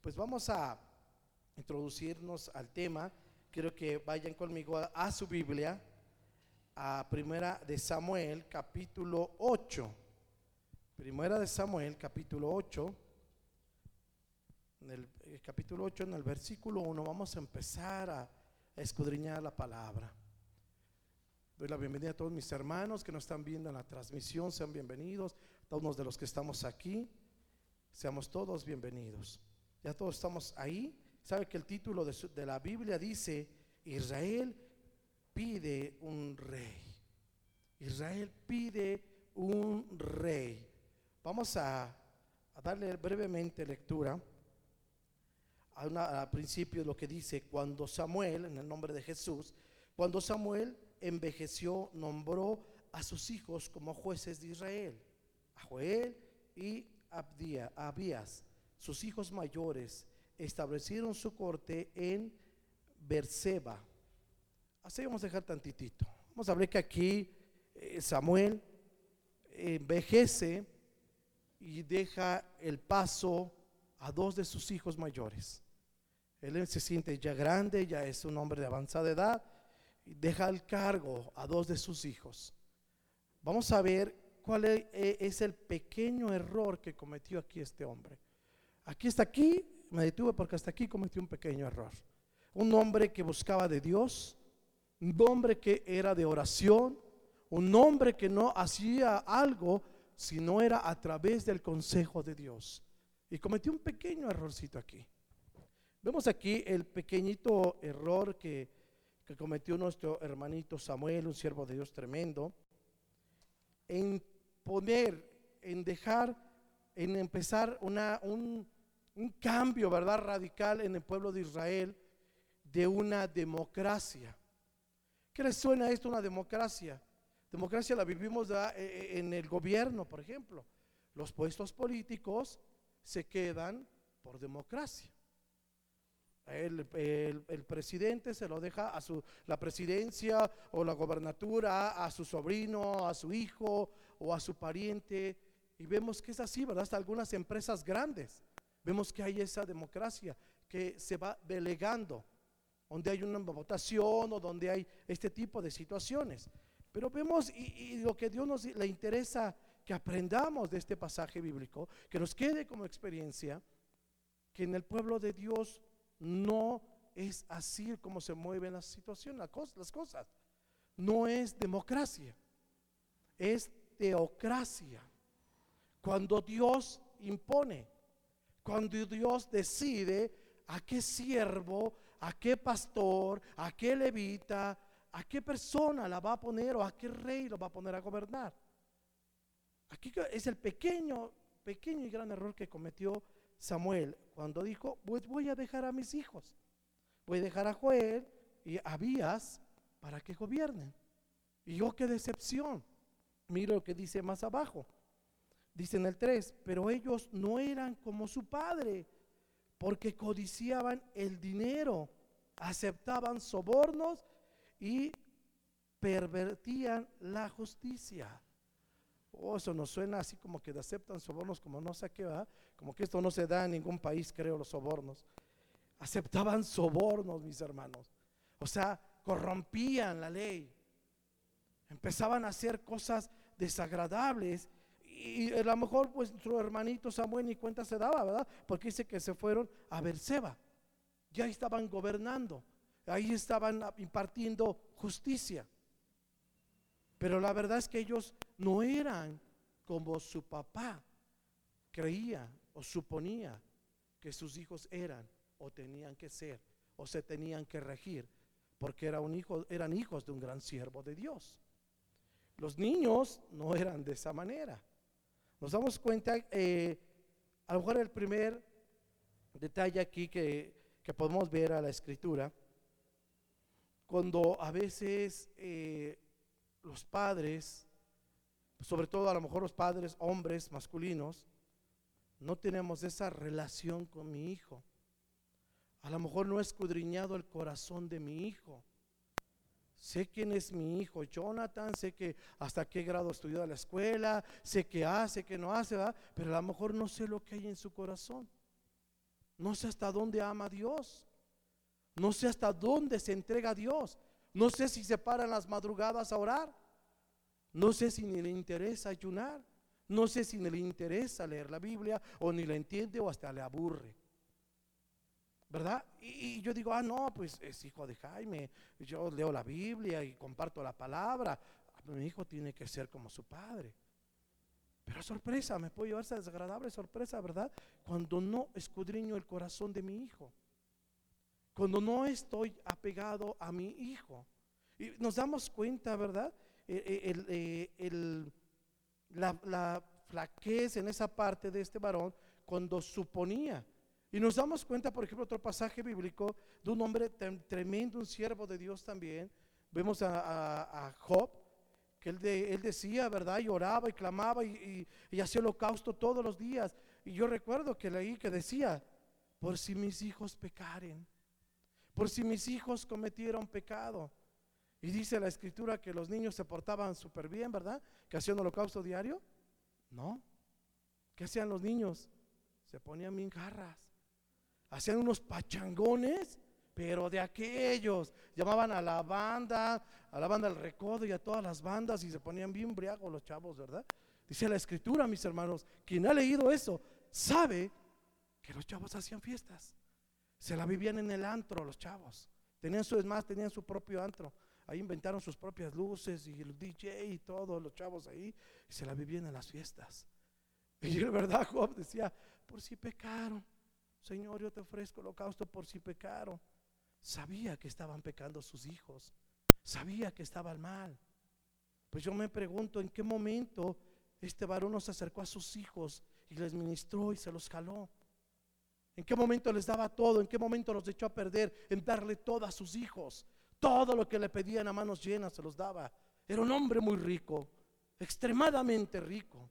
Pues vamos a introducirnos al tema. Quiero que vayan conmigo a, su Biblia, a Primera de Samuel, capítulo 8. Primera de Samuel, capítulo 8. En el, el capítulo 8, en el versículo 1, vamos a empezar a escudriñar la palabra. Doy la bienvenida a todos mis hermanos que nos están viendo en la transmisión, sean bienvenidos. Todos de los que estamos aquí, seamos todos bienvenidos. Ya todos estamos ahí. ¿Sabe que el título de, la Biblia dice, Israel pide un rey? Israel pide un rey. Vamos a, darle brevemente lectura al principio lo que dice, cuando Samuel, en el nombre de Jesús, cuando Samuel envejeció, nombró a sus hijos como jueces de Israel, a Joel y Abías, sus hijos mayores, establecieron su corte en Berseba. Así vamos a dejar tantitito. Vamos a ver que aquí eh, Samuel envejece y deja el paso a dos de sus hijos mayores. Él se siente ya grande, ya es un hombre de avanzada edad, y deja el cargo a dos de sus hijos. Vamos a ver cuál e- e- es el pequeño error que cometió aquí este hombre. Aquí está aquí, me detuve porque hasta aquí cometió un pequeño error. Un hombre que buscaba de Dios, un hombre que era de oración, un hombre que no hacía algo si no era a través del consejo de Dios. Y cometió un pequeño errorcito aquí. Vemos aquí el pequeñito error que, que cometió nuestro hermanito Samuel, un siervo de Dios tremendo, en poner, en dejar, en empezar una, un, un cambio, ¿verdad? Radical en el pueblo de Israel de una democracia. ¿Qué les suena esto una democracia? Democracia la vivimos. Eh, eh, en el gobierno, por ejemplo. Los puestos políticos se quedan por democracia. El, el- el presidente se lo deja a su, la presidencia o la gobernatura a su sobrino, a su hijo o a su pariente. Y vemos que es así, ¿verdad? Hasta algunas empresas grandes. Vemos que hay esa democracia que se va delegando, donde hay una votación o donde hay este tipo de situaciones. Pero vemos y, lo que Dios nos le interesa que aprendamos de este pasaje bíblico, que nos quede como experiencia, que en el pueblo de Dios no es así como se mueven las situaciones, las cosas. No es democracia, es teocracia. Cuando Dios impone, cuando Dios decide a qué siervo, a qué pastor, a qué levita, a qué persona la va a poner o a qué rey lo va a poner a gobernar. Aquí es el pequeño, pequeño y gran error que cometió Samuel cuando dijo, pues voy a dejar a mis hijos, voy a dejar a Joel y a Abías para que gobiernen. Y yo qué decepción. Mira lo que dice más abajo. Dice en el 3, pero ellos no eran como su padre, porque codiciaban el dinero, aceptaban sobornos y pervertían la justicia. Oh, eso nos suena así como que aceptan sobornos como no sé qué va, como que esto no se da en ningún país, creo, los sobornos. Aceptaban sobornos, mis hermanos. O sea, corrompían la ley. Empezaban a hacer cosas desagradables y a lo mejor pues nuestro hermanito Samuel ni cuenta se daba, ¿verdad? Porque dice que se fueron a Berseba. Ya estaban gobernando. Ahí estaban impartiendo justicia. Pero la verdad es que ellos no eran como su papá creía o suponía que sus hijos eran o tenían que ser o se tenían que regir, porque era un hijo, eran hijos de un gran siervo de Dios. Los niños no eran de esa manera. Nos damos cuenta, eh, a lo mejor el primer detalle aquí que, que podemos ver a la escritura, cuando a veces eh, los padres, sobre todo a lo mejor los padres hombres masculinos, no tenemos esa relación con mi hijo. A lo mejor no he escudriñado el corazón de mi hijo. Sé quién es mi hijo Jonathan, sé que hasta qué grado estudió en la escuela, sé qué hace, qué no hace, ¿verdad? pero a lo mejor no sé lo que hay en su corazón. No sé hasta dónde ama a Dios. No sé hasta dónde se entrega a Dios. No sé si se para en las madrugadas a orar. No sé si ni le interesa ayunar. No sé si ni le interesa leer la Biblia o ni la entiende o hasta le aburre. ¿Verdad? Y, yo digo, ah, no, pues es hijo de Jaime. Yo leo la Biblia y comparto la palabra. Mi hijo tiene que ser como su padre. Pero sorpresa, me puede llevar esa desagradable sorpresa, ¿verdad? Cuando no escudriño el corazón de mi hijo. Cuando no estoy apegado a mi hijo. Y nos damos cuenta, ¿verdad? E, e, el, la, la flaquez en esa parte de este varón cuando suponía. Y nos damos cuenta, por ejemplo, otro pasaje bíblico de un hombre tremendo, un siervo de Dios también. Vemos a, Job, que él, decía, ¿verdad? Y oraba y clamaba y, hacía holocausto todos los días. Y yo recuerdo que leí que decía, por si mis hijos pecaren, por si mis hijos cometieron pecado. Y dice la escritura que los niños se portaban súper bien, ¿verdad? Que hacían holocausto diario. No. ¿Qué hacían los niños? Se ponían bien garras. Hacían unos pachangones, pero de aquellos. Llamaban a la banda, a la banda del recodo y a todas las bandas y se ponían bien briagos los chavos, ¿verdad? Dice la escritura, mis hermanos, quien ha leído eso sabe que los chavos hacían fiestas. Se la vivían en el antro los chavos. Tenían su, es más, tenían su propio antro. Ahí inventaron sus propias luces y el DJ y todos los chavos ahí. Y se la vivían en las fiestas. Y de verdad Job decía, por si pecaron, Señor, yo te ofrezco holocausto por si pecaron. Sabía que estaban pecando sus hijos. Sabía que estaba mal. Pues yo me pregunto en qué momento este varón nos acercó a sus hijos y les ministró y se los jaló. ¿En qué momento les daba todo? ¿En qué momento los echó a perder en darle todo a sus hijos? Todo lo que le pedían a manos llenas se los daba. Era un hombre muy rico, extremadamente rico.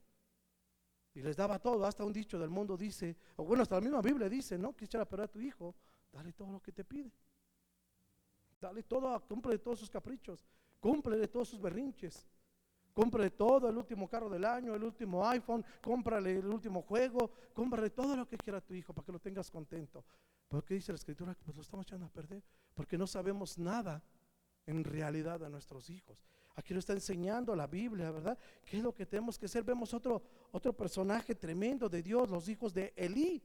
Y les daba todo, hasta un dicho del mundo dice, o bueno, hasta la misma Biblia dice, ¿no? Que echar a perder a tu hijo, dale todo lo que te pide. Dale todo, cumple todos sus caprichos, cumple todos sus berrinches. Cómprale todo, el último carro del año, el último iPhone, cómprale el último juego, cómprale todo lo que quiera a tu hijo para que lo tengas contento. Pero ¿qué dice la escritura? Pues lo estamos echando a perder porque no sabemos nada en realidad de nuestros hijos. Aquí nos está enseñando la Biblia, ¿verdad? ¿Qué es lo que tenemos que hacer? Vemos otro, otro personaje tremendo de Dios, los hijos de Elí.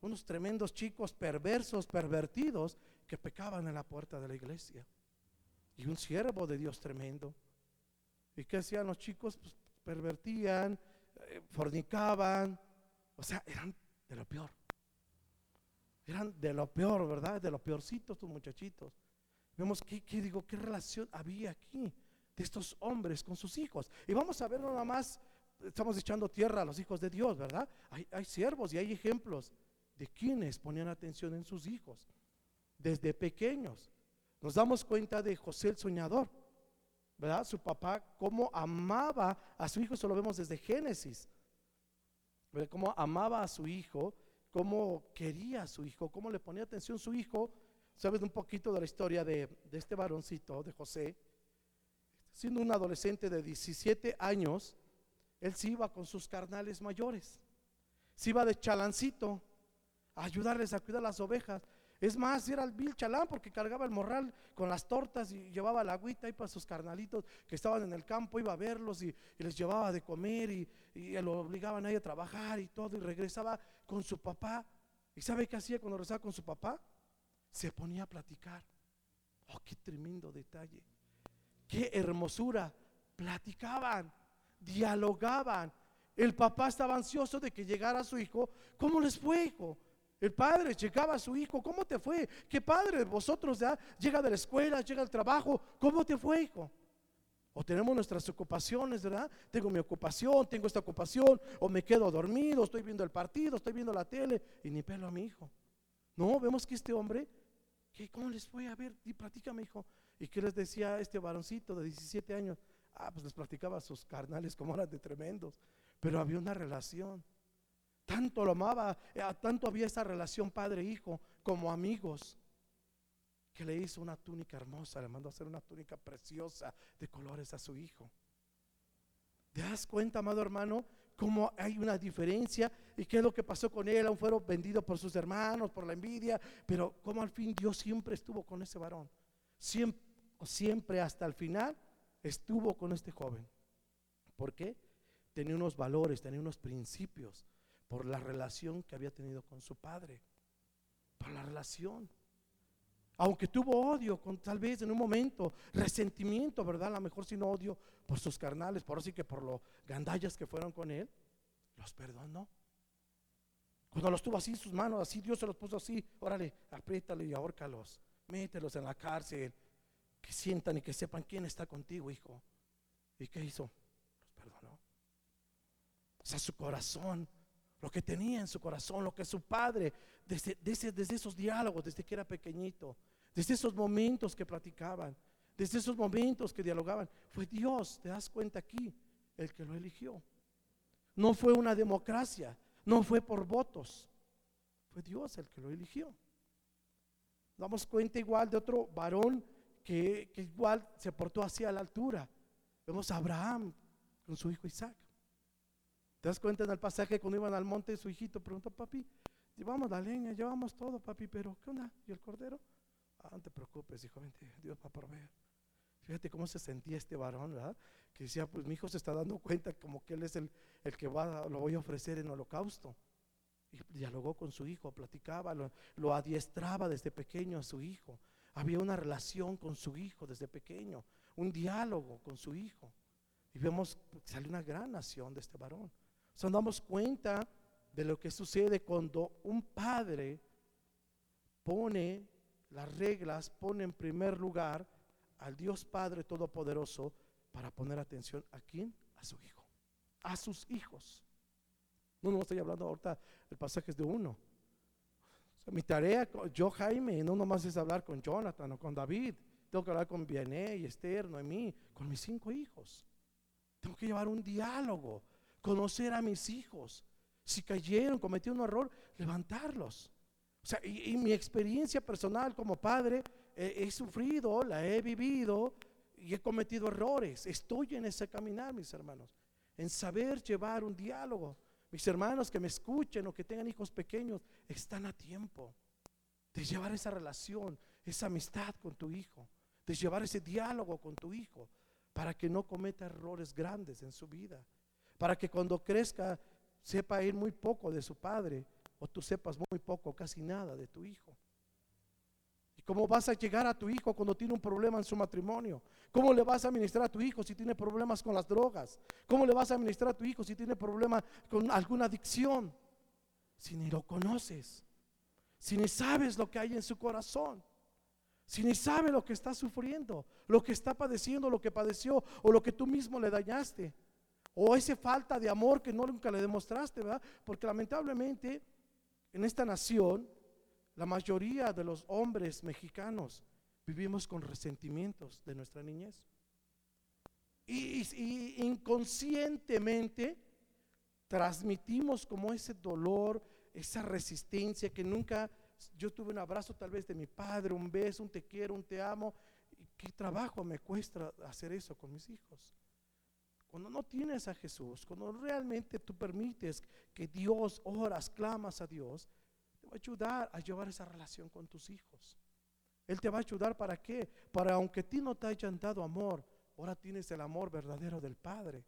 Unos tremendos chicos perversos, pervertidos, que pecaban en la puerta de la iglesia. Y un siervo de Dios tremendo. ¿Y qué hacían los chicos? Pues pervertían, eh, fornicaban, o sea, eran de lo peor. Eran de lo peor, ¿verdad? De lo peorcito estos muchachitos. Vemos qué, digo, qué relación había aquí de estos hombres con sus hijos. Y vamos a ver nada más, estamos echando tierra a los hijos de Dios, ¿verdad? Hay, hay siervos y hay ejemplos de quienes ponían atención en sus hijos desde pequeños. Nos damos cuenta de José el soñador. ¿verdad? Su papá, cómo amaba a su hijo, eso lo vemos desde Génesis. ¿verdad? Cómo amaba a su hijo, cómo quería a su hijo, cómo le ponía atención a su hijo. Sabes un poquito de la historia de, de este varoncito, de José. Siendo un adolescente de 17 años, él se iba con sus carnales mayores. Se iba de chalancito a ayudarles a cuidar las ovejas. Es más, era el Bill Chalán porque cargaba el morral con las tortas y llevaba la agüita ahí para sus carnalitos que estaban en el campo, iba a verlos y, les llevaba de comer y, lo obligaban ahí a trabajar y todo y regresaba con su papá. ¿Y sabe qué hacía cuando regresaba con su papá? Se ponía a platicar. Oh, qué tremendo detalle. Qué hermosura. Platicaban, dialogaban. El papá estaba ansioso de que llegara su hijo. ¿Cómo les fue, hijo? El padre llegaba a su hijo, ¿cómo te fue? ¿Qué padre vosotros ya llega de la escuela, llega al trabajo? ¿Cómo te fue, hijo? O tenemos nuestras ocupaciones, ¿verdad? Tengo mi ocupación, tengo esta ocupación, o me quedo dormido, estoy viendo el partido, estoy viendo la tele y ni pelo a mi hijo. No, vemos que este hombre, ¿qué, ¿cómo les fue? A ver, y platícame, hijo. ¿Y qué les decía este varoncito de 17 años? Ah, pues les platicaba a sus carnales como eran de tremendos, pero había una relación. Tanto lo amaba, eh, tanto había esa relación padre-hijo como amigos, que le hizo una túnica hermosa, le mandó a hacer una túnica preciosa de colores a su hijo. ¿Te das cuenta, amado hermano, cómo hay una diferencia y qué es lo que pasó con él. Aún fueron vendidos por sus hermanos, por la envidia, pero cómo al fin Dios siempre estuvo con ese varón. Siempre, siempre hasta el final estuvo con este joven. ¿Por qué? Tenía unos valores, tenía unos principios por la relación que había tenido con su padre. Por la relación. Aunque tuvo odio, tal vez en un momento, resentimiento, ¿verdad? A lo mejor sin odio por sus carnales, por así que por los gandallas que fueron con él, los perdonó. Cuando los tuvo así en sus manos, así Dios se los puso así, órale, apriétale y ahórcalos, mételos en la cárcel, que sientan y que sepan quién está contigo, hijo. ¿Y qué hizo? Los perdonó. O sea, su corazón, lo que tenía en su corazón, lo que su padre, desde, desde esos diálogos, desde que era pequeñito, desde esos momentos que platicaban, desde esos momentos que dialogaban, fue Dios, te das cuenta aquí, el que lo eligió. No fue una democracia, no fue por votos, fue Dios el que lo eligió. Damos cuenta igual de otro varón que, igual se portó hacia la altura. Vemos a Abraham con su hijo Isaac. ¿Te das cuenta en el pasaje cuando iban al monte su hijito preguntó, papi, llevamos la leña, llevamos todo, papi, pero ¿qué onda? ¿Y el cordero? Ah, no te preocupes, hijo, vente, Dios va a proveer. Fíjate cómo se sentía este varón, ¿verdad? Que decía, pues mi hijo se está dando cuenta como que él es el, el que va, lo voy a ofrecer en holocausto. Y dialogó con su hijo, platicaba, lo, adiestraba desde pequeño a su hijo. Había una relación con su hijo desde pequeño, un diálogo con su hijo. Y vemos que sale una gran nación de este varón. O nos damos cuenta de lo que sucede cuando un padre pone las reglas, pone en primer lugar al Dios Padre Todopoderoso para poner atención a quién? A su hijo, a sus hijos. No, no estoy hablando ahorita, el pasaje es de uno mi tarea, yo Jaime, no nomás es hablar con Jonathan o con David, tengo que hablar con Vianney, y Esther, Noemí, con mis cinco hijos. Tengo que llevar un diálogo, conocer a mis hijos. Si cayeron, cometieron un error, levantarlos. Sea, y, mi experiencia personal como padre, he sufrido, la he vivido y he cometido errores. Estoy en ese caminar, mis hermanos, en saber llevar un diálogo. Mis hermanos que me escuchen o que tengan hijos pequeños, están a tiempo de llevar esa relación, esa amistad con tu hijo, de llevar ese diálogo con tu hijo, para que no cometa errores grandes en su vida, para que cuando crezca sepa ir muy poco de su padre o tú sepas muy poco, casi nada de tu hijo. ¿Cómo vas a llegar a tu hijo cuando tiene un problema en su matrimonio? ¿Cómo le vas a administrar a tu hijo si tiene problemas con las drogas? ¿Cómo le vas a administrar a tu hijo si tiene problemas con alguna adicción? Si ni lo conoces, si ni sabes lo que hay en su corazón, si ni sabe lo que está sufriendo, lo que está padeciendo, lo que padeció o lo que tú mismo le dañaste, o esa falta de amor que no nunca le demostraste, ¿verdad? Porque lamentablemente en esta nación la mayoría de los hombres mexicanos vivimos con resentimientos de nuestra niñez. Y, inconscientemente transmitimos como ese dolor, esa resistencia que nunca, yo tuve un abrazo tal vez de mi padre, un beso, un te quiero, un te amo. ¿Y qué trabajo me cuesta hacer eso con mis hijos? Cuando no tienes a Jesús, cuando realmente tú permites que Dios oras, clamas a Dios, va a ayudar a llevar esa relación con tus hijos. Él te va a ayudar para qué? Para aunque a ti no te hayan dado amor, ahora tienes el amor verdadero del Padre.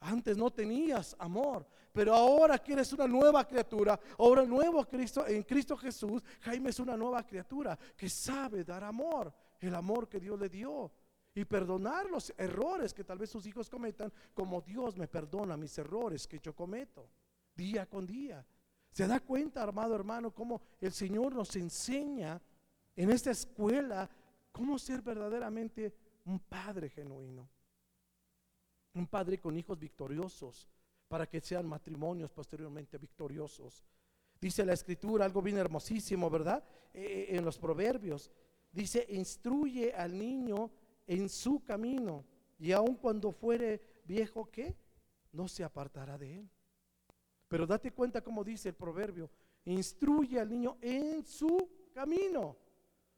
Antes no tenías amor, pero ahora que eres una nueva criatura, ahora nuevo Cristo, en Cristo Jesús, Jaime es una nueva criatura que sabe dar amor, el amor que Dios le dio y perdonar los errores que tal vez sus hijos cometan, como Dios me perdona mis errores que yo cometo día con día. ¿Se da cuenta, armado hermano, cómo el Señor nos enseña en esta escuela cómo ser verdaderamente un padre genuino? Un padre con hijos victoriosos para que sean matrimonios posteriormente victoriosos. Dice la escritura algo bien hermosísimo, ¿verdad? Eh, eh, en los proverbios. Dice, instruye al niño en su camino y aun cuando fuere viejo, ¿qué? No se apartará de él. Pero date cuenta como dice el proverbio, instruye al niño en su camino,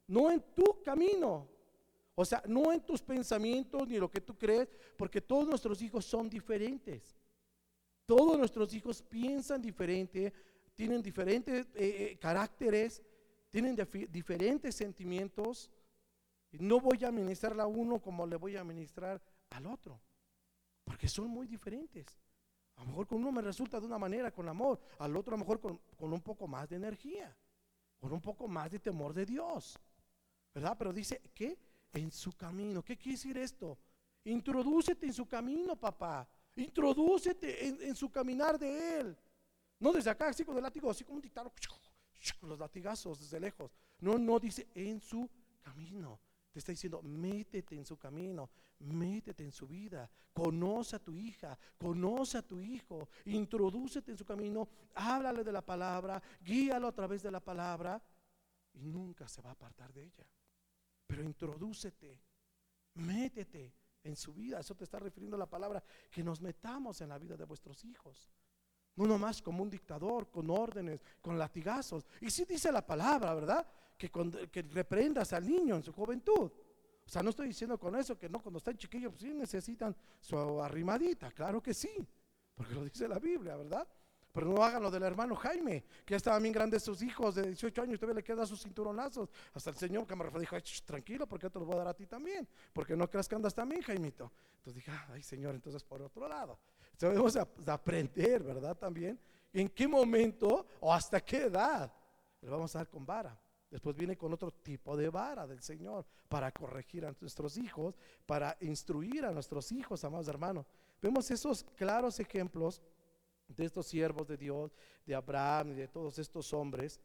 no en tu camino. O sea, no en tus pensamientos ni lo que tú crees, porque todos nuestros hijos son diferentes. Todos nuestros hijos piensan diferente, tienen diferentes eh, eh, caracteres, tienen diferentes sentimientos. No voy a ministrar a uno como le voy a ministrar al otro, porque son muy diferentes. A lo mejor con uno me resulta de una manera, con amor, al otro a lo mejor con, con un poco más de energía, con un poco más de temor de Dios. ¿Verdad? Pero dice que en su camino. ¿Qué quiere decir esto? Introdúcete en su camino, papá. Introdúcete en, su caminar de Él. No desde acá, así con el látigo, así como un titano, los latigazos desde lejos. No, no, dice en su camino. Está diciendo, métete en su camino, métete en su vida, conoce a tu hija, conoce a tu hijo, introdúcete en su camino, háblale de la palabra, guíalo a través de la palabra y nunca se va a apartar de ella. Pero introdúcete, métete en su vida. Eso te está refiriendo la palabra, que nos metamos en la vida de vuestros hijos. No nomás como un dictador, con órdenes, con latigazos. Y sí dice la palabra, ¿verdad? Que, que reprendas al niño en su juventud. O sea, no estoy diciendo con eso que no, cuando están chiquillos, pues sí necesitan su arrimadita, claro que sí, porque lo dice la Biblia, ¿verdad? Pero no hagan lo del hermano Jaime, que ya estaban bien grandes sus hijos de 18 años, todavía le quedan sus cinturonazos. Hasta el Señor que me dijo, tranquilo, porque te los voy a dar a ti también, porque no creas que andas también, Jaimito. Entonces dije, ay Señor, entonces por otro lado. Debemos aprender, ¿verdad? También, en qué momento o hasta qué edad le vamos a dar con vara. Después viene con otro tipo de vara del Señor para corregir a nuestros hijos, para instruir a nuestros hijos, amados hermanos. Vemos esos claros ejemplos de estos siervos de Dios, de Abraham y de todos estos hombres,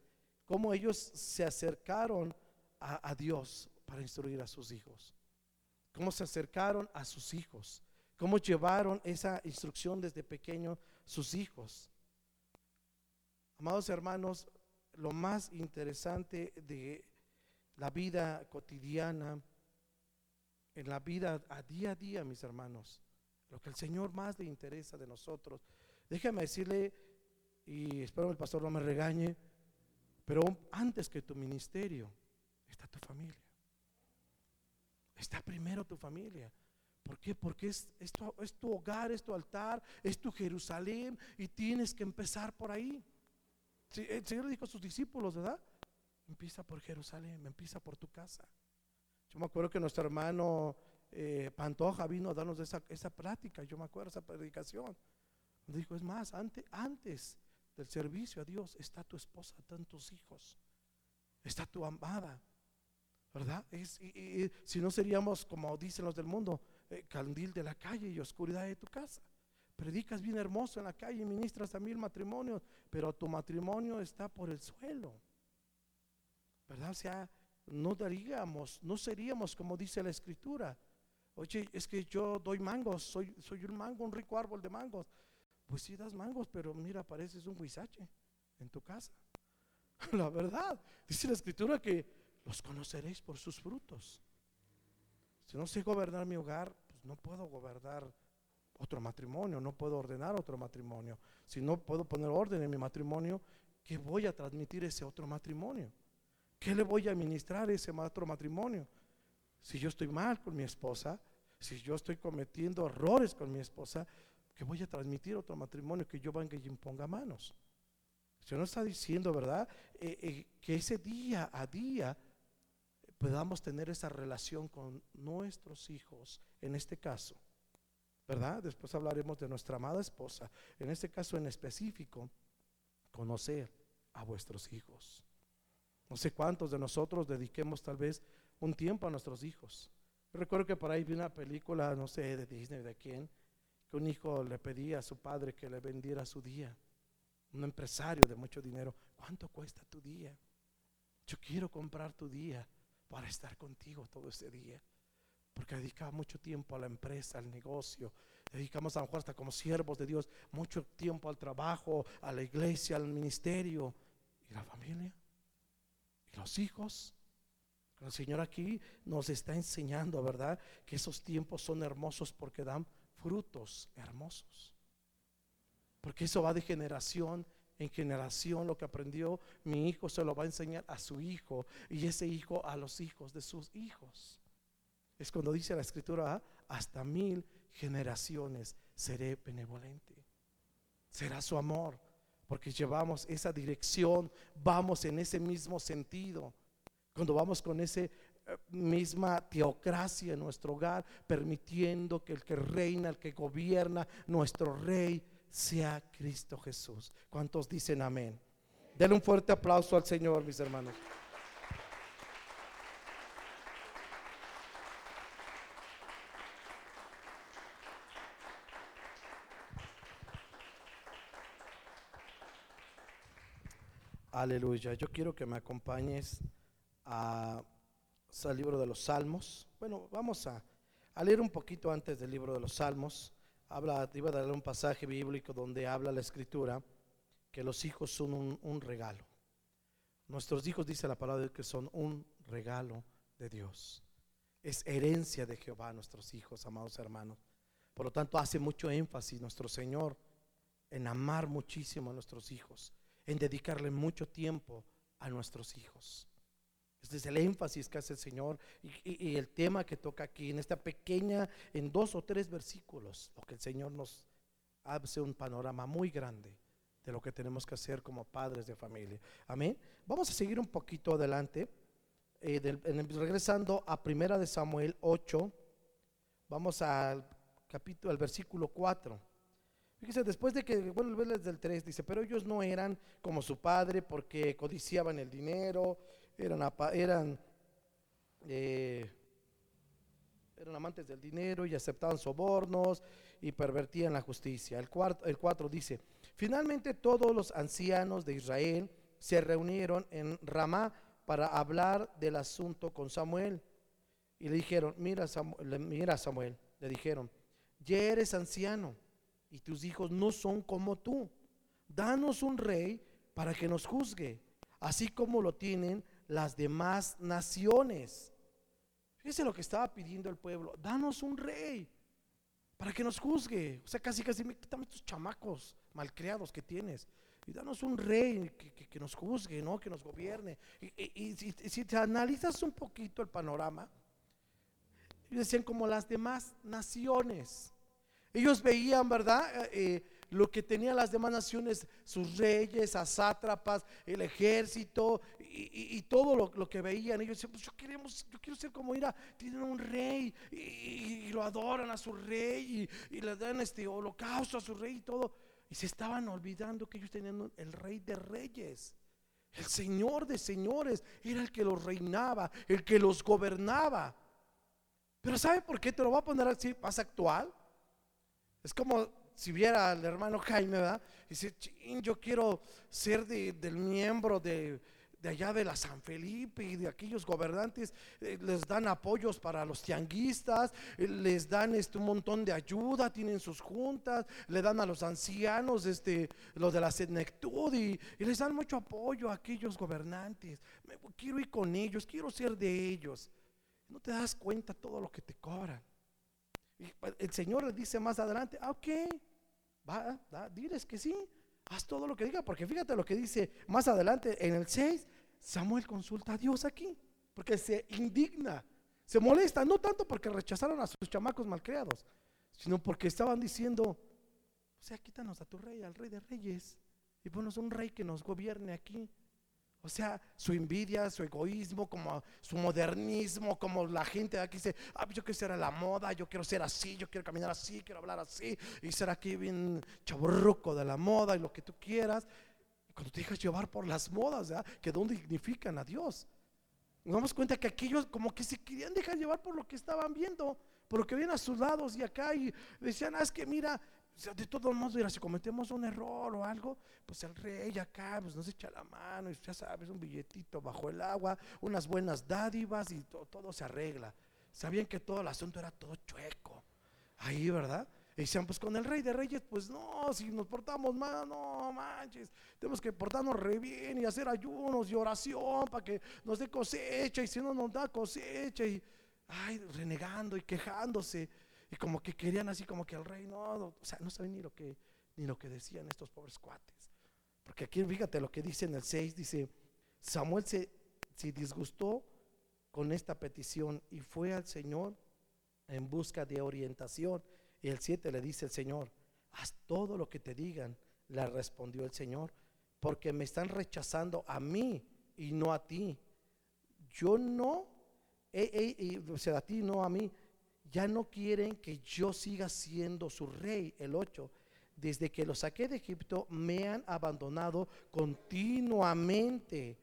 cómo ellos se acercaron a, Dios para instruir a sus hijos, cómo se acercaron a sus hijos, cómo llevaron esa instrucción desde pequeño sus hijos. Amados hermanos, lo más interesante de la vida cotidiana, en la vida a día a día, mis hermanos, lo que el Señor más le interesa de nosotros Déjame decirle, y espero que el pastor no me regañe, pero antes que tu ministerio está tu familia. Está primero tu familia. ¿Por qué? Porque es, tu, es, tu, hogar, es tu altar, es tu Jerusalén y tienes que empezar por ahí. El Señor dijo a sus discípulos, ¿verdad? Empieza por Jerusalén, empieza por tu casa. Yo me acuerdo que nuestro hermano eh, Pantoja vino a darnos esa, esa plática, yo me acuerdo esa predicación. Dijo, es más, antes, antes del servicio a Dios está tu esposa, están tus hijos, está tu amada, ¿verdad? Y, si no seríamos, como dicen los del mundo, eh, candil de la calle y oscuridad de tu casa. Predicas bien hermoso en la calle, ministras a mil matrimonios, pero tu matrimonio está por el suelo, ¿verdad? O sea, no daríamos, no seríamos como dice la escritura. Oye, es que yo doy mangos, soy, soy un mango, un rico árbol de mangos. Pues si das mangos, pero mira, pareces un huizache en tu casa. La verdad, dice la escritura que los conoceréis por sus frutos. Si no sé gobernar mi hogar, pues no puedo gobernar otro matrimonio, no puedo ordenar otro matrimonio. Si no puedo poner orden en mi matrimonio, ¿qué voy a transmitir ese otro matrimonio? ¿Qué le voy a administrar ese otro matrimonio? Si yo estoy mal con mi esposa, si yo estoy cometiendo errores con mi esposa, que voy a transmitir otro matrimonio que yo venga y imponga manos. Se no está diciendo, ¿verdad? Eh, eh, que ese día a día podamos tener esa relación con nuestros hijos, en este caso, ¿verdad? Después hablaremos de nuestra amada esposa. En este caso en específico, conocer a vuestros hijos. No sé cuántos de nosotros dediquemos tal vez un tiempo a nuestros hijos. recuerdo que por ahí vi una película, no sé, de Disney, de quién, un hijo le pedía a su padre que le vendiera su día. Un empresario de mucho dinero, ¿cuánto cuesta tu día? Yo quiero comprar tu día para estar contigo todo ese día. Porque dedicaba mucho tiempo a la empresa, al negocio. Dedicamos a lo mejor hasta como siervos de Dios mucho tiempo al trabajo, a la iglesia, al ministerio. ¿Y la familia? ¿Y los hijos? El Señor aquí nos está enseñando, ¿verdad? Que esos tiempos son hermosos porque dan frutos hermosos. Porque eso va de generación en generación. Lo que aprendió mi hijo se lo va a enseñar a su hijo y ese hijo a los hijos de sus hijos. Es cuando dice la escritura, hasta mil generaciones seré benevolente. será su amor, porque llevamos esa dirección, vamos en ese mismo sentido. Cuando vamos con esa eh, misma teocracia en nuestro hogar, permitiendo que el que reina, el que gobierna, nuestro rey, sea Cristo Jesús. ¿Cuántos dicen amén? Denle un fuerte aplauso al Señor, mis hermanos. Aleluya. Yo quiero que me acompañes a, al libro de los Salmos. Bueno, vamos a, leer un poquito antes del libro de los Salmos. Habla, iba a darle un pasaje bíblico donde habla la escritura que los hijos son un, un regalo. Nuestros hijos, dice la palabra, que son un regalo de Dios. Es herencia de Jehová nuestros hijos, amados hermanos. Por lo tanto, hace mucho énfasis nuestro Señor en amar muchísimo a nuestros hijos en dedicarle mucho tiempo a nuestros hijos. Este es el énfasis que hace el Señor y, el tema que toca aquí en esta pequeña, en dos o tres versículos, lo que el Señor nos hace un panorama muy grande de lo que tenemos que hacer como padres de familia. Amén. Vamos a seguir un poquito adelante, eh, regresando a Primera de Samuel 8, vamos al capítulo, al versículo 4. Fíjese, después de que, bueno, desde el 3, dice, pero ellos no eran como su padre porque codiciaban el dinero, eran, eran, eh, eran amantes del dinero y aceptaban sobornos y pervertían la justicia. El 4 el cuatro dice, finalmente todos los ancianos de Israel se reunieron en Ramá para hablar del asunto con Samuel. Y le dijeron, mira Samuel, mira Samuel, le dijeron, ya eres anciano y tus hijos no son como tú. Danos un rey para que nos juzgue, así como lo tienen las demás naciones. Fíjese lo que estaba pidiendo el pueblo. Danos un rey para que nos juzgue. O sea, casi, casi, quítame estos chamacos malcriados que tienes. Y danos un rey que, nos juzgue, ¿no? Que nos gobierne. Y, si, si, te analizas un poquito el panorama, decían como las demás naciones. Ellos veían, ¿verdad? Eh, eh, lo que tenían las demás naciones, sus reyes, a sátrapas, el ejército y, todo lo, que veían. Ellos decían, pues yo, queremos, yo quiero ser como Ira, tienen un rey y, lo adoran a su rey y, le dan este holocausto a su rey y todo. Y se estaban olvidando que ellos tenían el rey de reyes. El Señor de señores era el que los reinaba, el que los gobernaba. Pero ¿sabe por qué te lo voy a poner así más actual? Es como si viera al hermano Jaime, ¿verdad? Y dice, yo quiero ser del miembro de, allá de la San Felipe y de aquellos gobernantes, eh, les dan apoyos para los tianguistas, eh, les dan este, un montón de ayuda, tienen sus juntas, le dan a los ancianos, este, los de la senectud y, y les dan mucho apoyo a aquellos gobernantes. quiero ir con ellos, quiero ser de ellos. No te das cuenta todo lo que te cobran. Pues, el Señor le dice más adelante, ah, ok, va, diles que sí, haz todo lo que diga, porque fíjate lo que dice más adelante en el 6, Samuel consulta a Dios aquí, porque se indigna, se molesta, no tanto porque rechazaron a sus chamacos malcriados, sino porque estaban diciendo, o sea, quítanos a tu rey, al rey de reyes, y ponos un rey que nos gobierne aquí. O sea, su envidia, su egoísmo, como su modernismo, como la gente de aquí dice, ah, yo quiero ser a la moda, yo quiero ser así, yo quiero caminar así, quiero hablar así, y ser aquí bien chaburruco de la moda y lo que tú quieras. Y cuando te dejas llevar por las modas, ¿verdad? que no dignifican a Dios. Nos damos cuenta que aquellos como que se querían dejar llevar por lo que estaban viendo, por lo que ven a sus lados y acá, y decían, ah, es que mira, de todos modos, mira, si cometemos un error o algo, pues el rey acá pues nos echa la mano y ya sabes, un billetito bajo el agua, unas buenas dádivas y todo se arregla. Sabían que todo el asunto era todo chueco. Ahí, ¿verdad? Y decían, pues con el rey de reyes, pues no, si nos portamos mal, no manches, tenemos que portarnos re bien y hacer ayunos y oración para que nos dé cosecha y si no nos da cosecha y, ay, renegando y quejándose. Y como que querían así como que el rey, no, o sea, no saben ni lo que, ni lo que decían estos pobres cuates. Porque aquí fíjate lo que dice en el 6, dice, Samuel se, se disgustó con esta petición y fue al Señor en busca de orientación. Y el 7 le dice el Señor, haz todo lo que te digan, le respondió el Señor, porque me están rechazando a mí y no a ti. Yo no, o sea, a ti no a mí. Ya no quieren que yo siga siendo su rey, el 8. Desde que los saqué de Egipto me han abandonado continuamente.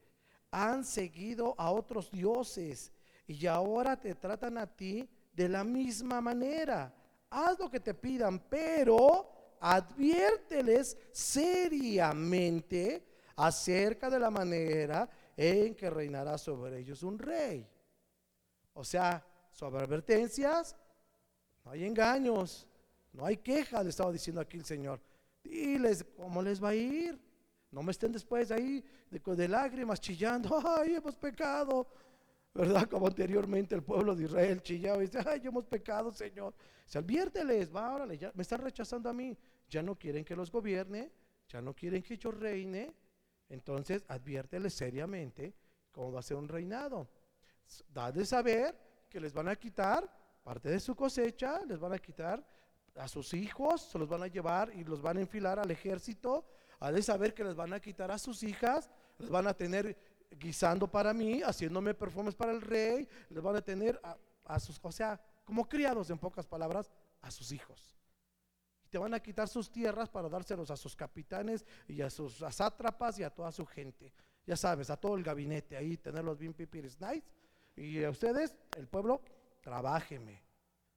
Han seguido a otros dioses y ahora te tratan a ti de la misma manera. Haz lo que te pidan, pero adviérteles seriamente acerca de la manera en que reinará sobre ellos un rey. O sea, sobre advertencias, no hay engaños, no hay quejas, le estaba diciendo aquí el Señor. Diles cómo les va a ir. No me estén después ahí de, de lágrimas chillando, ay, hemos pecado. ¿Verdad? Como anteriormente el pueblo de Israel chillaba y dice, ay, hemos pecado, Señor. Se adviérteles, va, órale, ya me están rechazando a mí ya no quieren que los gobierne, ya no quieren que yo reine, entonces adviérteles seriamente cómo va a ser un reinado. Da de saber que les van a quitar parte de su cosecha, les van a quitar a sus hijos, se los van a llevar y los van a enfilar al ejército. Ha de saber que les van a quitar a sus hijas, les van a tener guisando para mí, haciéndome perfumes para el rey, les van a tener a, sus, o sea, como criados en pocas palabras, a sus hijos te van a quitar sus tierras para dárselos a sus capitanes y a sus sátrapas y a toda su gente. Ya sabes, a todo el gabinete ahí, tenerlos bien pipiris nice. Y a ustedes, el pueblo, trabájeme.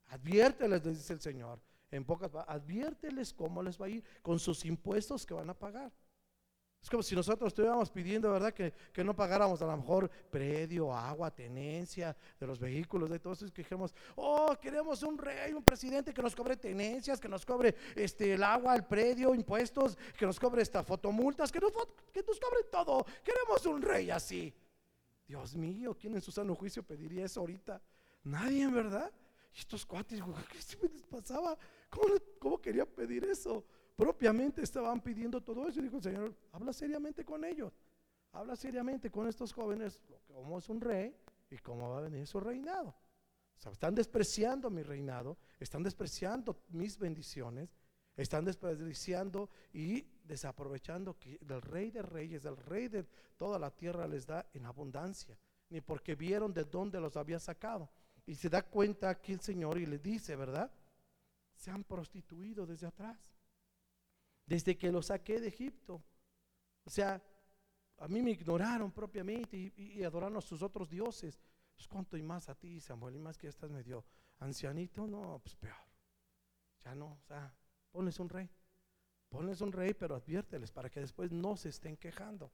Adviérteles, les dice el Señor. En pocas adviérteles cómo les va a ir con sus impuestos que van a pagar. Es como si nosotros estuviéramos pidiendo, ¿verdad? Que, no pagáramos a lo mejor predio, agua, tenencia de los vehículos, de todos que dijimos, oh, queremos un rey, un presidente que nos cobre tenencias, que nos cobre este, el agua, el predio, impuestos, que nos cobre esta fotomultas, que nos, que nos cobre todo. Queremos un rey así. Dios mío, ¿quién en su sano juicio pediría eso ahorita? Nadie, en verdad. Y estos cuates, ¿qué se les pasaba? ¿Cómo, cómo quería pedir eso? propiamente estaban pidiendo todo eso. Y dijo el Señor, habla seriamente con ellos. Habla seriamente con estos jóvenes, cómo es un rey y cómo va a venir su reinado. están despreciando mi reinado, están despreciando mis bendiciones, están despreciando y desaprovechando que el rey de reyes, el rey de toda la tierra les da en abundancia, ni porque vieron de dónde los había sacado. Y se da cuenta aquí el Señor y le dice, ¿verdad? Se han prostituido desde atrás desde que lo saqué de Egipto. O sea, a mí me ignoraron propiamente y, adoraron a sus otros dioses. Pues cuánto y más a ti, Samuel, y más que estás medio ancianito, no, pues peor. Ya no, o sea, ponles un rey. Ponles un rey, pero adviérteles para que después no se estén quejando.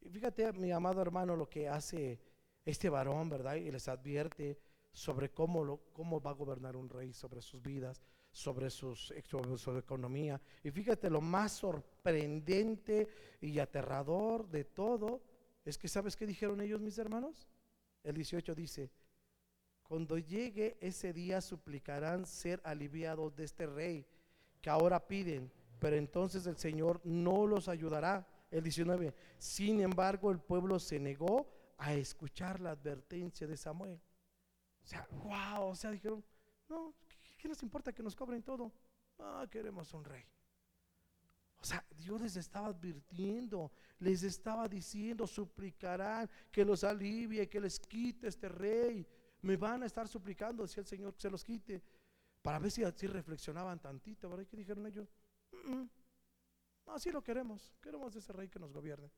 Y fíjate, mi amado hermano, lo que hace este varón, ¿verdad? Y les advierte sobre cómo, lo, cómo va a gobernar un rey sobre sus vidas sobre, sus, su economía. Y fíjate, lo más sorprendente y aterrador de todo es que, ¿sabes qué dijeron ellos, mis hermanos? El 18 dice, cuando llegue ese día suplicarán ser aliviados de este rey que ahora piden, pero entonces el Señor no los ayudará. El 19, sin embargo, el pueblo se negó a escuchar la advertencia de Samuel. O sea, wow, o sea, dijeron, no, ¿Qué les importa que nos cobren todo? Ah, queremos un rey. O sea, Dios les estaba advirtiendo, les estaba diciendo, suplicarán que los alivie, que les quite este rey. Me van a estar suplicando, decía el Señor, se los quite. Para ver si así reflexionaban tantito, ¿verdad? ¿Qué dijeron ellos? así lo queremos, queremos ese rey que nos gobierne.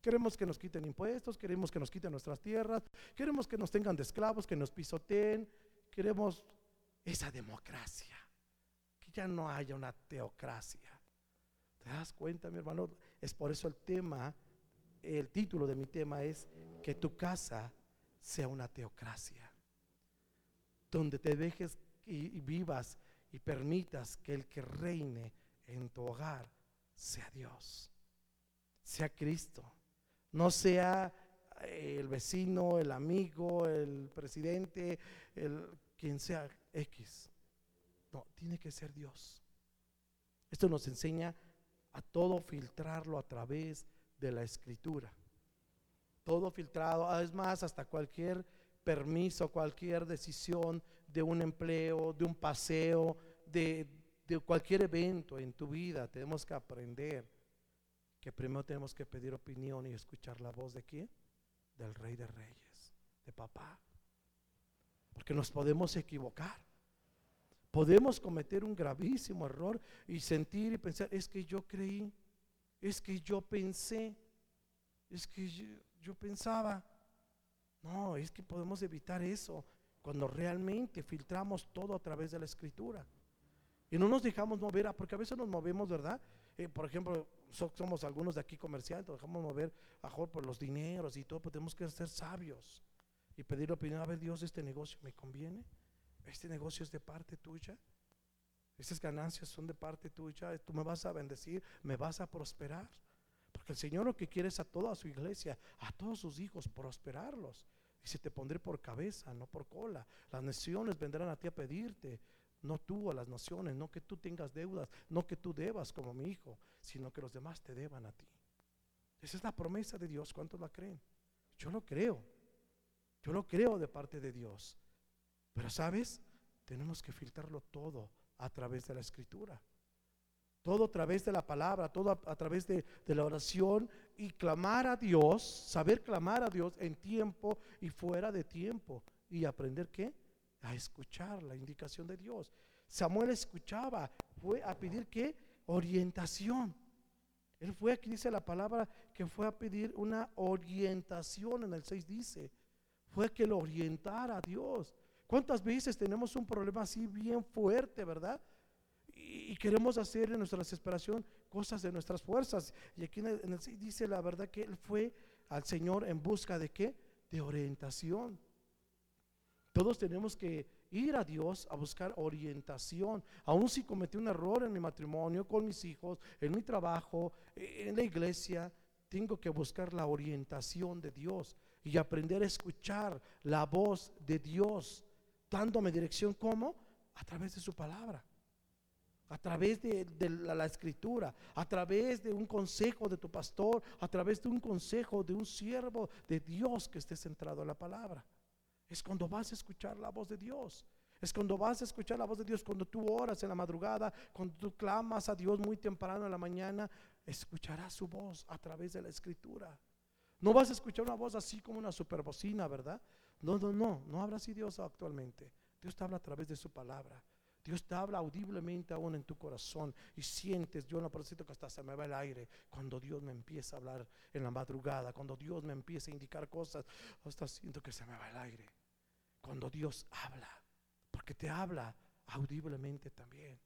Queremos que nos quiten impuestos, queremos que nos quiten nuestras tierras, queremos que nos tengan de esclavos, que nos pisoteen, queremos esa democracia, que ya no haya una teocracia. ¿Te das cuenta, mi hermano? Es por eso el tema, el título de mi tema es que tu casa sea una teocracia, donde te dejes y, vivas y permitas que el que reine en tu hogar sea Dios, sea Cristo, no sea el vecino, el amigo, el presidente, el quien sea X. No, tiene que ser Dios. Esto nos enseña a todo filtrarlo a través de la escritura. Todo filtrado, además hasta cualquier permiso, cualquier decisión de un empleo, de un paseo, de cualquier evento en tu vida, tenemos que aprender que primero tenemos que pedir opinión y escuchar la voz de quién? Del Rey de Reyes, de papá. Porque nos podemos equivocar. Podemos cometer un gravísimo error y sentir y pensar, es que yo creí, es que yo pensé, es que yo, pensaba. No, es que podemos evitar eso cuando realmente filtramos todo a través de la escritura. Y no nos dejamos mover, ah, porque a veces nos movemos, ¿verdad? Eh, por ejemplo, somos algunos de aquí comerciantes, nos dejamos mover mejor por los dineros y todo, pues tenemos que ser sabios y pedir opinión, a ver Dios, este negocio me conviene, este negocio es de parte tuya, estas ganancias son de parte tuya, tú me vas a bendecir, me vas a prosperar. Porque el Señor lo que quiere es a toda su iglesia, a todos sus hijos, prosperarlos. Y si te pondré por cabeza, no por cola. Las naciones vendrán a ti a pedirte, no tú a las naciones, no que tú tengas deudas, no que tú debas como mi hijo, sino que los demás te deban a ti. Esa es la promesa de Dios. ¿Cuántos la creen? Yo lo creo. Yo lo creo de parte de Dios. Pero sabes, tenemos que filtrarlo todo a través de la escritura. Todo a través de la palabra, todo a, través de, de, la oración y clamar a Dios, saber clamar a Dios en tiempo y fuera de tiempo. Y aprender qué? A escuchar la indicación de Dios. Samuel escuchaba, fue a pedir qué? Orientación. Él fue, aquí dice la palabra, que fue a pedir una orientación, en el 6 dice, fue que lo orientara a Dios. ¿Cuántas veces tenemos un problema así bien fuerte, verdad? Y, queremos hacer en nuestra desesperación cosas de nuestras fuerzas. Y aquí en el, en el 6 dice la verdad que él fue al Señor en busca de qué? De orientación. Todos tenemos que ir a Dios a buscar orientación. Aun si cometí un error en mi matrimonio, con mis hijos, en mi trabajo, en la iglesia, tengo que buscar la orientación de Dios y aprender a escuchar la voz de Dios, dándome dirección como a través de su palabra, a través de, la, escritura, a través de un consejo de tu pastor, a través de un consejo de un siervo de Dios que esté centrado en la palabra. Es cuando vas a escuchar la voz de Dios. Es cuando vas a escuchar la voz de Dios, cuando tú oras en la madrugada, cuando tú clamas a Dios muy temprano en la mañana, escucharás su voz a través de la escritura. No vas a escuchar una voz así como una superbocina, ¿verdad? No, no, no, no habla así Dios actualmente. Dios te habla a través de su palabra. Dios te habla audiblemente aún en tu corazón y sientes, yo no siento que hasta se me va el aire cuando Dios me empieza a hablar en la madrugada, cuando Dios me empieza a indicar cosas, hasta siento que se me va el aire cuando Dios habla, porque te habla audiblemente también.